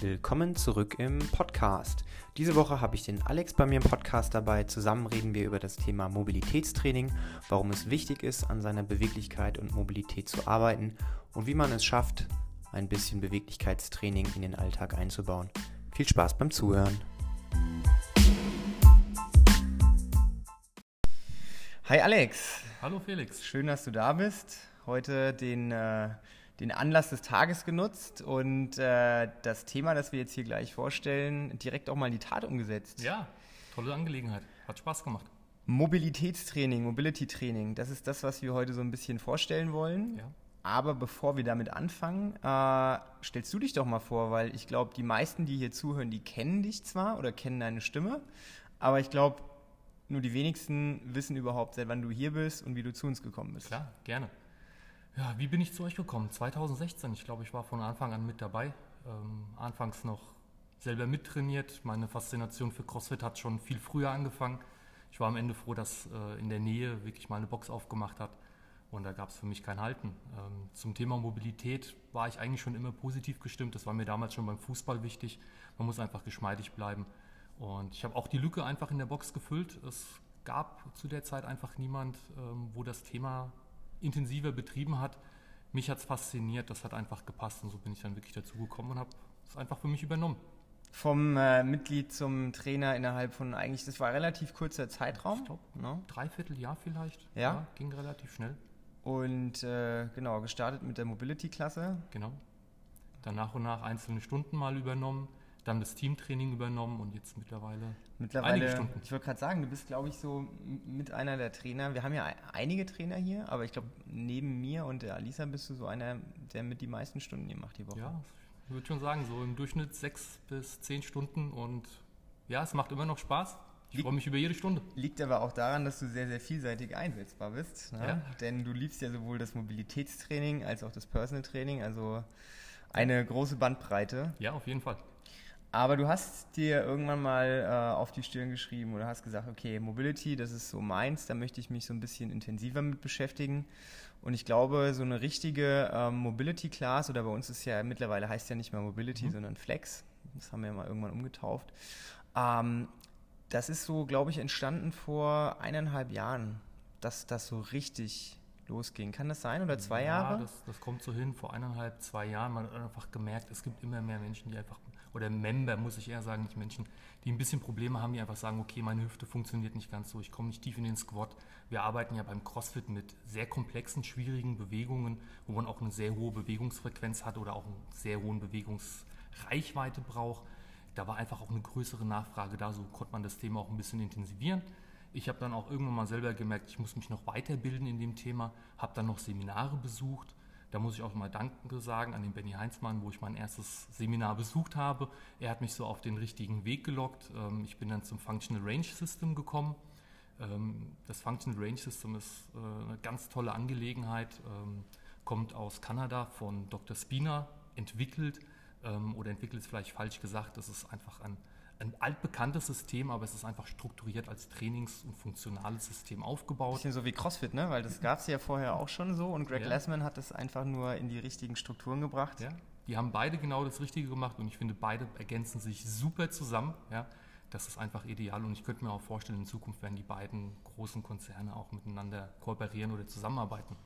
Willkommen zurück im Podcast. Diese Woche habe ich den Alex bei mir im Podcast dabei. Zusammen reden wir über das Thema Mobilitätstraining, warum es wichtig ist, an seiner Beweglichkeit und Mobilität zu arbeiten und wie man es schafft, ein bisschen Beweglichkeitstraining in den Alltag einzubauen. Viel Spaß beim Zuhören. Hi Alex. Hallo Felix. Schön, dass du da bist. Heute den, äh, den Anlass des Tages genutzt und äh, das Thema, das wir jetzt hier gleich vorstellen, direkt auch mal in die Tat umgesetzt. Ja, tolle Angelegenheit. Hat Spaß gemacht. Mobilitätstraining, Mobility Training, das ist das, was wir heute so ein bisschen vorstellen wollen. Ja. Aber bevor wir damit anfangen, äh, stellst du dich doch mal vor, weil ich glaube, die meisten, die hier zuhören, die kennen dich zwar oder kennen deine Stimme, aber ich glaube, nur die wenigsten wissen überhaupt, seit wann du hier bist und wie du zu uns gekommen bist. Klar, gerne. Ja, wie bin ich zu euch gekommen? 2016. Ich glaube, ich war von Anfang an mit dabei. Ähm, anfangs noch selber mittrainiert. Meine Faszination für CrossFit hat schon viel früher angefangen. Ich war am Ende froh, dass äh, in der Nähe wirklich mal eine Box aufgemacht hat. Und da gab es für mich kein Halten. Ähm, zum Thema Mobilität war ich eigentlich schon immer positiv gestimmt. Das war mir damals schon beim Fußball wichtig. Man muss einfach geschmeidig bleiben. Und ich habe auch die Lücke einfach in der Box gefüllt. Es gab zu der Zeit einfach niemand, ähm, wo das Thema intensiver betrieben hat. Mich hat es fasziniert, das hat einfach gepasst und so bin ich dann wirklich dazu gekommen und habe es einfach für mich übernommen. Vom äh, Mitglied zum Trainer innerhalb von eigentlich, das war relativ kurzer Zeitraum. Ich glaube, ne? dreiviertel Jahr vielleicht. Ja? ja. Ging relativ schnell. Und äh, genau, gestartet mit der Mobility-Klasse. Genau. Dann nach und nach einzelne Stunden mal übernommen dann das Teamtraining übernommen und jetzt mittlerweile, mittlerweile einige Stunden. Ich wollte gerade sagen, du bist, glaube ich, so mit einer der Trainer. Wir haben ja einige Trainer hier, aber ich glaube, neben mir und der Alisa bist du so einer, der mit die meisten Stunden hier macht die Woche. Ja, ich würde schon sagen, so im Durchschnitt sechs bis zehn Stunden und ja, es macht immer noch Spaß. Ich freue mich über jede Stunde. Liegt aber auch daran, dass du sehr, sehr vielseitig einsetzbar bist. Ne? Ja. Denn du liebst ja sowohl das Mobilitätstraining als auch das Personal Training, also eine große Bandbreite. Ja, auf jeden Fall. Aber du hast dir irgendwann mal äh, auf die Stirn geschrieben oder hast gesagt, okay, Mobility, das ist so meins, da möchte ich mich so ein bisschen intensiver mit beschäftigen. Und ich glaube, so eine richtige ähm, Mobility Class, oder bei uns ist ja mittlerweile heißt ja nicht mehr Mobility, mhm. sondern Flex, das haben wir ja mal irgendwann umgetauft. Ähm, das ist so, glaube ich, entstanden vor eineinhalb Jahren, dass das so richtig losging. Kann das sein? Oder zwei ja, Jahre? Das, das kommt so hin. Vor eineinhalb, zwei Jahren. Man hat einfach gemerkt, es gibt immer mehr Menschen, die einfach oder Member, muss ich eher sagen, nicht Menschen, die ein bisschen Probleme haben, die einfach sagen, okay, meine Hüfte funktioniert nicht ganz so, ich komme nicht tief in den Squat. Wir arbeiten ja beim CrossFit mit sehr komplexen, schwierigen Bewegungen, wo man auch eine sehr hohe Bewegungsfrequenz hat oder auch eine sehr hohe Bewegungsreichweite braucht. Da war einfach auch eine größere Nachfrage da, so konnte man das Thema auch ein bisschen intensivieren. Ich habe dann auch irgendwann mal selber gemerkt, ich muss mich noch weiterbilden in dem Thema, habe dann noch Seminare besucht da muss ich auch mal Danke sagen an den Benny Heinzmann, wo ich mein erstes Seminar besucht habe. Er hat mich so auf den richtigen Weg gelockt. Ähm, ich bin dann zum Functional Range System gekommen. Ähm, das Functional Range System ist äh, eine ganz tolle Angelegenheit, ähm, kommt aus Kanada von Dr. Spina, entwickelt oder entwickelt ist vielleicht falsch gesagt. Das ist einfach ein ein altbekanntes System, aber es ist einfach strukturiert als Trainings- und funktionales System aufgebaut. Bisschen so wie CrossFit, ne? Weil das gab es ja vorher auch schon so und Greg ja. Lessman hat das einfach nur in die richtigen Strukturen gebracht. Ja. Die haben beide genau das Richtige gemacht und ich finde, beide ergänzen sich super zusammen. Ja. Das ist einfach ideal und ich könnte mir auch vorstellen, in Zukunft werden die beiden großen Konzerne auch miteinander kooperieren oder zusammenarbeiten.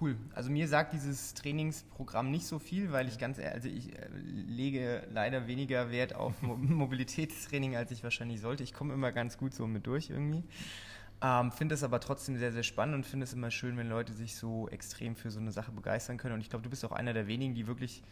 Cool. Also mir sagt dieses Trainingsprogramm nicht so viel, weil ich ganz also ich äh, lege leider weniger Wert auf Mobilitätstraining, als ich wahrscheinlich sollte. Ich komme immer ganz gut so mit durch irgendwie. Ähm, finde es aber trotzdem sehr, sehr spannend und finde es immer schön, wenn Leute sich so extrem für so eine Sache begeistern können. Und ich glaube, du bist auch einer der wenigen, die wirklich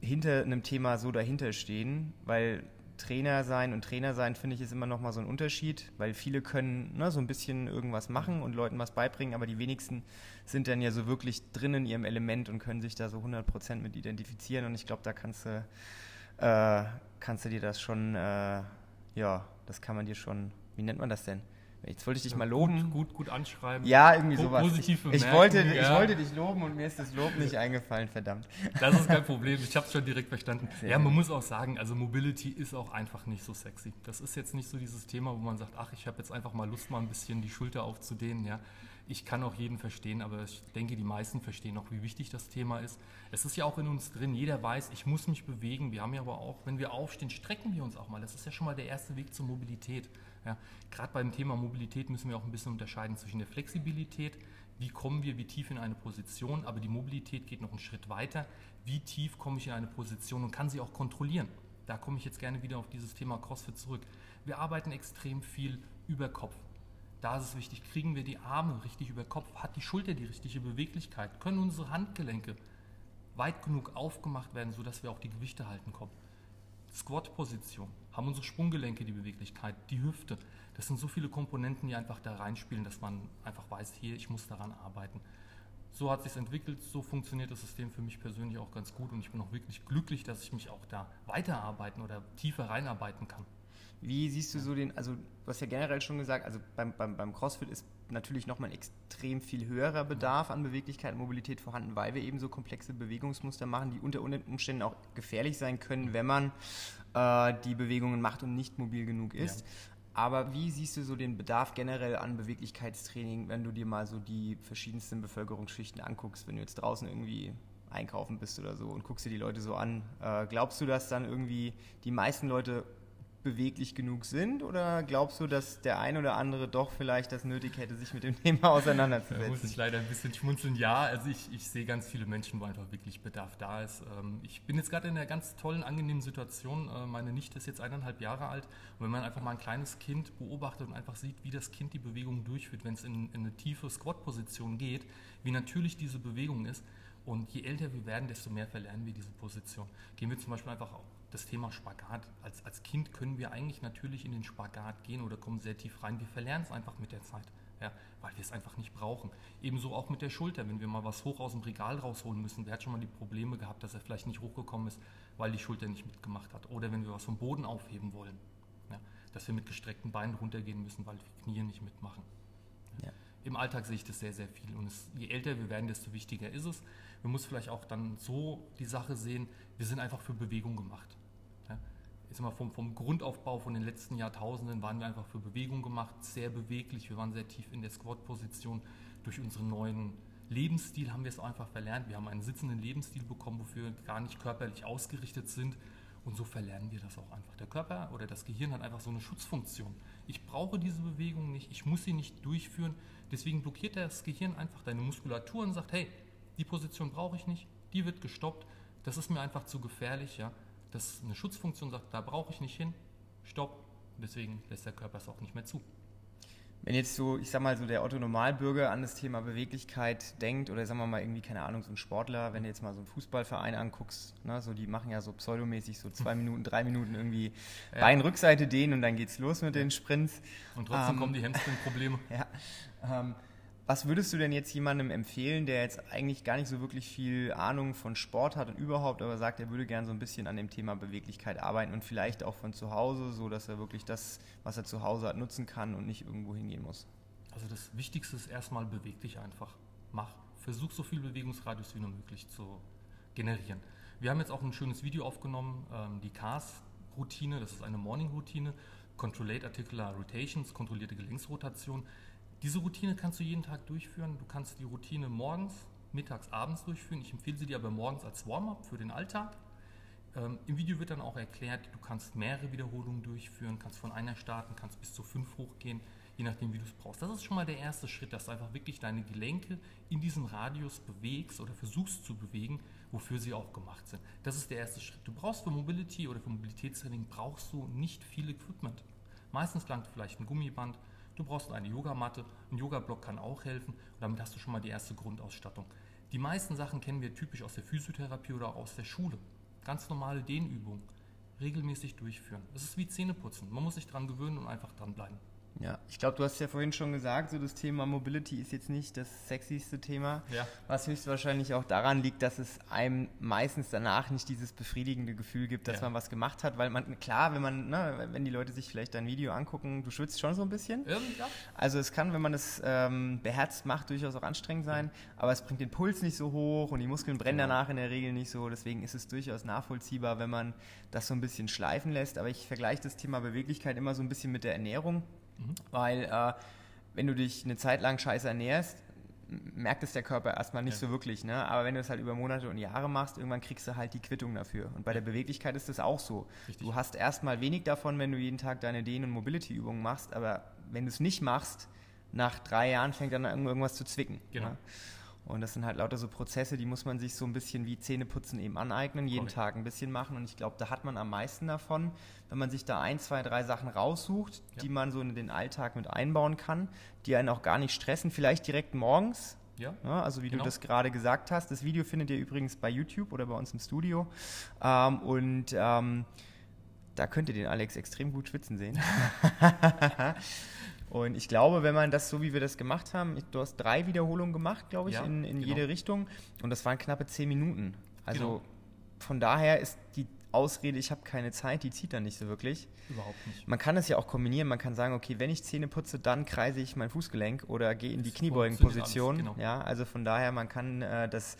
hinter einem Thema so dahinter stehen, weil Trainer sein und Trainer sein, finde ich, ist immer noch mal so ein Unterschied, weil viele können ne, so ein bisschen irgendwas machen und Leuten was beibringen, aber die wenigsten sind dann ja so wirklich drin in ihrem Element und können sich da so 100% mit identifizieren und ich glaube, da kannst du, äh, kannst du dir das schon, äh, ja, das kann man dir schon, wie nennt man das denn? Jetzt wollte ich dich mal loben. Gut, gut, gut anschreiben. Ja, irgendwie sowas. Positiv ich, ich, wollte, ja. ich wollte dich loben und mir ist das Lob nicht eingefallen, verdammt. Das ist kein Problem, ich habe es schon direkt verstanden. Sehr ja, man muss auch sagen, also Mobility ist auch einfach nicht so sexy. Das ist jetzt nicht so dieses Thema, wo man sagt, ach, ich habe jetzt einfach mal Lust, mal ein bisschen die Schulter aufzudehnen. Ja. Ich kann auch jeden verstehen, aber ich denke, die meisten verstehen auch, wie wichtig das Thema ist. Es ist ja auch in uns drin, jeder weiß, ich muss mich bewegen. Wir haben ja aber auch, wenn wir aufstehen, strecken wir uns auch mal. Das ist ja schon mal der erste Weg zur Mobilität. Ja, Gerade beim Thema Mobilität müssen wir auch ein bisschen unterscheiden zwischen der Flexibilität, wie kommen wir wie tief in eine Position, aber die Mobilität geht noch einen Schritt weiter. Wie tief komme ich in eine Position und kann sie auch kontrollieren? Da komme ich jetzt gerne wieder auf dieses Thema CrossFit zurück. Wir arbeiten extrem viel über Kopf. Da ist es wichtig, kriegen wir die Arme richtig über Kopf, hat die Schulter die richtige Beweglichkeit, können unsere Handgelenke weit genug aufgemacht werden, sodass wir auch die Gewichte halten kommen. Squat-Position, haben unsere Sprunggelenke die Beweglichkeit, die Hüfte. Das sind so viele Komponenten, die einfach da reinspielen, dass man einfach weiß, hier, ich muss daran arbeiten. So hat sich entwickelt, so funktioniert das System für mich persönlich auch ganz gut und ich bin auch wirklich glücklich, dass ich mich auch da weiterarbeiten oder tiefer reinarbeiten kann. Wie siehst du so den, also du hast ja generell schon gesagt, also beim, beim, beim CrossFit ist natürlich nochmal ein extrem viel höherer Bedarf an Beweglichkeit und Mobilität vorhanden, weil wir eben so komplexe Bewegungsmuster machen, die unter Umständen auch gefährlich sein können, wenn man äh, die Bewegungen macht und nicht mobil genug ist. Ja. Aber wie siehst du so den Bedarf generell an Beweglichkeitstraining, wenn du dir mal so die verschiedensten Bevölkerungsschichten anguckst, wenn du jetzt draußen irgendwie einkaufen bist oder so und guckst dir die Leute so an? Äh, glaubst du, dass dann irgendwie die meisten Leute beweglich genug sind? Oder glaubst du, dass der ein oder andere doch vielleicht das nötig hätte, sich mit dem Thema auseinanderzusetzen? Da muss ich leider ein bisschen schmunzeln. Ja, also ich, ich sehe ganz viele Menschen, wo einfach wirklich Bedarf da ist. Ähm, ich bin jetzt gerade in einer ganz tollen, angenehmen Situation. Äh, meine Nichte ist jetzt eineinhalb Jahre alt. Und wenn man einfach mal ein kleines Kind beobachtet und einfach sieht, wie das Kind die Bewegung durchführt, wenn es in, in eine tiefe Squat-Position geht, wie natürlich diese Bewegung ist, und je älter wir werden, desto mehr verlernen wir diese Position. Gehen wir zum Beispiel einfach das Thema Spagat. Als, als Kind können wir eigentlich natürlich in den Spagat gehen oder kommen sehr tief rein. Wir verlernen es einfach mit der Zeit, ja, weil wir es einfach nicht brauchen. Ebenso auch mit der Schulter, wenn wir mal was hoch aus dem Regal rausholen müssen. Wer hat schon mal die Probleme gehabt, dass er vielleicht nicht hochgekommen ist, weil die Schulter nicht mitgemacht hat? Oder wenn wir was vom Boden aufheben wollen, ja, dass wir mit gestreckten Beinen runtergehen müssen, weil die Knie nicht mitmachen. Ja. Im Alltag sehe ich das sehr, sehr viel. Und es, je älter wir werden, desto wichtiger ist es. Man muss vielleicht auch dann so die Sache sehen, wir sind einfach für Bewegung gemacht jetzt mal vom, vom Grundaufbau von den letzten Jahrtausenden waren wir einfach für Bewegung gemacht, sehr beweglich. Wir waren sehr tief in der Squat-Position. Durch unseren neuen Lebensstil haben wir es einfach verlernt. Wir haben einen sitzenden Lebensstil bekommen, wofür wir gar nicht körperlich ausgerichtet sind. Und so verlernen wir das auch einfach. Der Körper oder das Gehirn hat einfach so eine Schutzfunktion. Ich brauche diese Bewegung nicht, ich muss sie nicht durchführen. Deswegen blockiert das Gehirn einfach deine Muskulatur und sagt, hey, die Position brauche ich nicht, die wird gestoppt. Das ist mir einfach zu gefährlich. Ja? Dass eine Schutzfunktion sagt, da brauche ich nicht hin, stopp. Deswegen lässt der Körper es auch nicht mehr zu. Wenn jetzt so, ich sag mal, so der Otto-Normalbürger an das Thema Beweglichkeit denkt, oder sagen wir mal irgendwie, keine Ahnung, so ein Sportler, wenn du jetzt mal so einen Fußballverein anguckst, ne, so die machen ja so pseudomäßig so zwei Minuten, drei Minuten irgendwie ja. Beinrückseite dehnen und dann geht's los mit den Sprints. Und trotzdem ähm, kommen die Hamstring-Probleme. ja. Ähm, was würdest du denn jetzt jemandem empfehlen, der jetzt eigentlich gar nicht so wirklich viel Ahnung von Sport hat und überhaupt, aber sagt, er würde gerne so ein bisschen an dem Thema Beweglichkeit arbeiten und vielleicht auch von zu Hause, so dass er wirklich das, was er zu Hause hat, nutzen kann und nicht irgendwo hingehen muss? Also das Wichtigste ist erstmal beweg dich einfach. Mach, versuch so viel Bewegungsradius wie nur möglich zu generieren. Wir haben jetzt auch ein schönes Video aufgenommen, ähm, die CARS-Routine, das ist eine Morning-Routine, Controllate Articular Rotations, kontrollierte Gelenksrotation. Diese Routine kannst du jeden Tag durchführen. Du kannst die Routine morgens, mittags, abends durchführen. Ich empfehle sie dir aber morgens als Warm-up für den Alltag. Ähm, Im Video wird dann auch erklärt, du kannst mehrere Wiederholungen durchführen, kannst von einer starten, kannst bis zu fünf hochgehen, je nachdem, wie du es brauchst. Das ist schon mal der erste Schritt, dass du einfach wirklich deine Gelenke in diesem Radius bewegst oder versuchst zu bewegen, wofür sie auch gemacht sind. Das ist der erste Schritt. Du brauchst für Mobility oder für Mobilitätstraining brauchst du nicht viel Equipment. Meistens langt vielleicht ein Gummiband, Du brauchst eine Yogamatte, ein Yoga-Block kann auch helfen und damit hast du schon mal die erste Grundausstattung. Die meisten Sachen kennen wir typisch aus der Physiotherapie oder aus der Schule. Ganz normale Dehnübungen, regelmäßig durchführen. Das ist wie Zähneputzen. Man muss sich daran gewöhnen und einfach dranbleiben. Ja, ich glaube, du hast ja vorhin schon gesagt, so das Thema Mobility ist jetzt nicht das sexyste Thema, ja. was höchstwahrscheinlich auch daran liegt, dass es einem meistens danach nicht dieses befriedigende Gefühl gibt, dass ja. man was gemacht hat, weil man, klar, wenn man, ne, wenn die Leute sich vielleicht dein Video angucken, du schwitzt schon so ein bisschen. Ja. Also es kann, wenn man es ähm, beherzt macht, durchaus auch anstrengend sein, aber es bringt den Puls nicht so hoch und die Muskeln brennen genau. danach in der Regel nicht so, deswegen ist es durchaus nachvollziehbar, wenn man das so ein bisschen schleifen lässt, aber ich vergleiche das Thema Beweglichkeit immer so ein bisschen mit der Ernährung. Mhm. Weil äh, wenn du dich eine Zeit lang scheiße ernährst, merkt es der Körper erstmal nicht ja. so wirklich. Ne? Aber wenn du es halt über Monate und Jahre machst, irgendwann kriegst du halt die Quittung dafür. Und bei der Beweglichkeit ist das auch so. Richtig. Du hast erstmal wenig davon, wenn du jeden Tag deine Dehn- und Mobility-Übungen machst, aber wenn du es nicht machst, nach drei Jahren fängt dann irgendwas zu zwicken. Genau. Ne? Und das sind halt lauter so Prozesse, die muss man sich so ein bisschen wie Zähneputzen eben aneignen, jeden Correct. Tag ein bisschen machen. Und ich glaube, da hat man am meisten davon, wenn man sich da ein, zwei, drei Sachen raussucht, ja. die man so in den Alltag mit einbauen kann, die einen auch gar nicht stressen. Vielleicht direkt morgens. Ja. ja also wie genau. du das gerade gesagt hast. Das Video findet ihr übrigens bei YouTube oder bei uns im Studio. Ähm, und ähm, da könnt ihr den Alex extrem gut schwitzen sehen. Und ich glaube, wenn man das so, wie wir das gemacht haben, du hast drei Wiederholungen gemacht, glaube ich, ja, in, in genau. jede Richtung. Und das waren knappe zehn Minuten. Also genau. von daher ist die Ausrede, ich habe keine Zeit, die zieht dann nicht so wirklich. Überhaupt nicht. Man kann es ja auch kombinieren. Man kann sagen, okay, wenn ich Zähne putze, dann kreise ich mein Fußgelenk oder gehe in die Kniebeugenposition. Genau. Ja, also von daher, man kann äh, das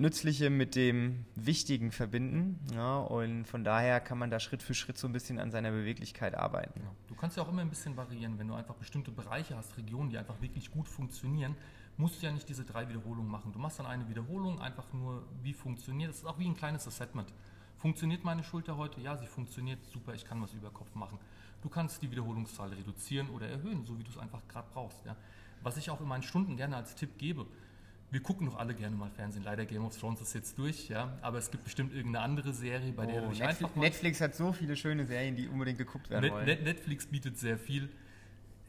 Nützliche mit dem Wichtigen verbinden. Ja, und von daher kann man da Schritt für Schritt so ein bisschen an seiner Beweglichkeit arbeiten. Ja. Du kannst ja auch immer ein bisschen variieren, wenn du einfach bestimmte Bereiche hast, Regionen, die einfach wirklich gut funktionieren, musst du ja nicht diese drei Wiederholungen machen. Du machst dann eine Wiederholung, einfach nur, wie funktioniert. Das ist auch wie ein kleines Assessment. Funktioniert meine Schulter heute? Ja, sie funktioniert. Super, ich kann was über Kopf machen. Du kannst die Wiederholungszahl reduzieren oder erhöhen, so wie du es einfach gerade brauchst. Ja. Was ich auch in meinen Stunden gerne als Tipp gebe, wir gucken doch alle gerne mal Fernsehen. Leider Game of Thrones ist jetzt durch, ja. Aber es gibt bestimmt irgendeine andere Serie, bei der oh, ich einfach Netflix hat so viele schöne Serien, die unbedingt geguckt werden Net wollen. Netflix bietet sehr viel.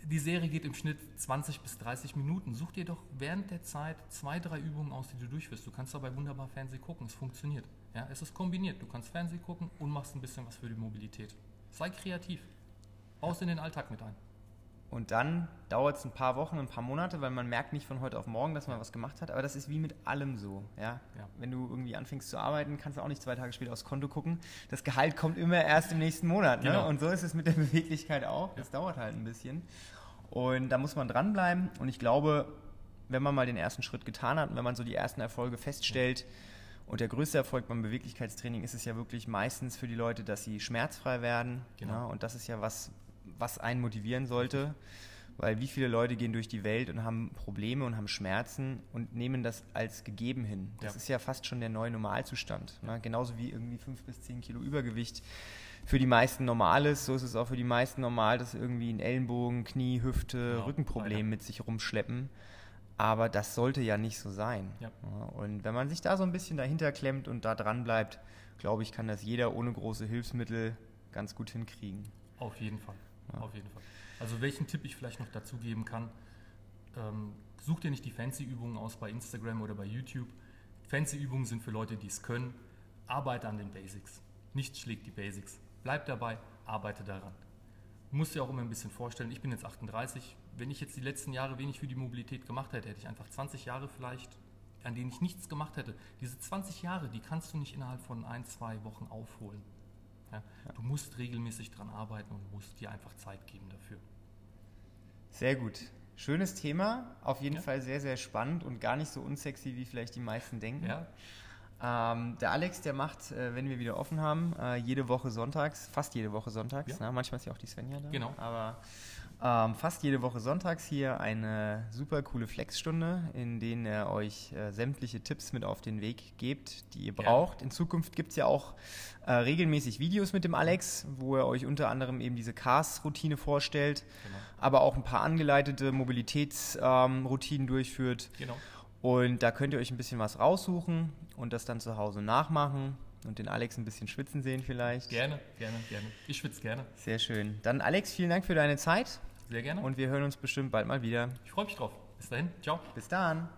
Die Serie geht im Schnitt 20 bis 30 Minuten. Such dir doch während der Zeit zwei, drei Übungen aus, die du durchführst. Du kannst dabei wunderbar Fernsehen gucken. Es funktioniert. Ja, es ist kombiniert. Du kannst Fernsehen gucken und machst ein bisschen was für die Mobilität. Sei kreativ. Baust in den Alltag mit ein. Und dann dauert es ein paar Wochen, ein paar Monate, weil man merkt nicht von heute auf morgen, dass man was gemacht hat. Aber das ist wie mit allem so. Ja? ja? Wenn du irgendwie anfängst zu arbeiten, kannst du auch nicht zwei Tage später aufs Konto gucken. Das Gehalt kommt immer erst im nächsten Monat. Ne? Genau. Und so ist es mit der Beweglichkeit auch. Das ja. dauert halt ein bisschen. Und da muss man dranbleiben. Und ich glaube, wenn man mal den ersten Schritt getan hat und wenn man so die ersten Erfolge feststellt, und der größte Erfolg beim Beweglichkeitstraining ist es ja wirklich meistens für die Leute, dass sie schmerzfrei werden. Genau. Ja, und das ist ja was, was einen motivieren sollte. Weil wie viele Leute gehen durch die Welt und haben Probleme und haben Schmerzen und nehmen das als gegeben hin. Das ja. ist ja fast schon der neue Normalzustand. Ne? Genauso wie irgendwie fünf bis zehn Kilo Übergewicht für die meisten normal ist, so ist es auch für die meisten normal, dass irgendwie ein Ellenbogen, Knie, Hüfte, genau. Rückenproblem mit sich rumschleppen. Aber das sollte ja nicht so sein. Ja. Und wenn man sich da so ein bisschen dahinter klemmt und da dran bleibt, glaube ich, kann das jeder ohne große Hilfsmittel ganz gut hinkriegen. Auf jeden Fall. Ja. Auf jeden Fall. Also welchen Tipp ich vielleicht noch dazu geben kann, ähm, such dir nicht die Fancy-Übungen aus bei Instagram oder bei YouTube. Fancy-Übungen sind für Leute, die es können. Arbeite an den Basics. Nichts schlägt die Basics. Bleib dabei, arbeite daran. Du musst dir auch immer ein bisschen vorstellen, ich bin jetzt 38. Wenn ich jetzt die letzten Jahre wenig für die Mobilität gemacht hätte, hätte ich einfach 20 Jahre vielleicht, an denen ich nichts gemacht hätte. Diese 20 Jahre, die kannst du nicht innerhalb von ein, zwei Wochen aufholen. Ja? Du musst regelmäßig daran arbeiten und musst dir einfach Zeit geben dafür. Sehr gut. Schönes Thema, auf jeden ja. Fall sehr, sehr spannend und gar nicht so unsexy, wie vielleicht die meisten denken. Ja. Ähm, der Alex, der macht, äh, wenn wir wieder offen haben, äh, jede Woche sonntags, fast jede Woche sonntags. Ja. Na, manchmal ist ja auch die Svenja da. Genau. Aber ähm, fast jede Woche sonntags hier eine super coole Flexstunde, in denen er euch äh, sämtliche Tipps mit auf den Weg gibt, die ihr braucht. In Zukunft gibt es ja auch äh, regelmäßig Videos mit dem Alex, wo er euch unter anderem eben diese Cars-Routine vorstellt, genau. aber auch ein paar angeleitete Mobilitätsroutinen ähm, durchführt. Genau. Und da könnt ihr euch ein bisschen was raussuchen und das dann zu Hause nachmachen und den Alex ein bisschen schwitzen sehen vielleicht. Gerne, gerne, gerne. Ich schwitze gerne. Sehr schön. Dann Alex, vielen Dank für deine Zeit. Sehr gerne. Und wir hören uns bestimmt bald mal wieder. Ich freue mich drauf. Bis dahin. Ciao. Bis dann.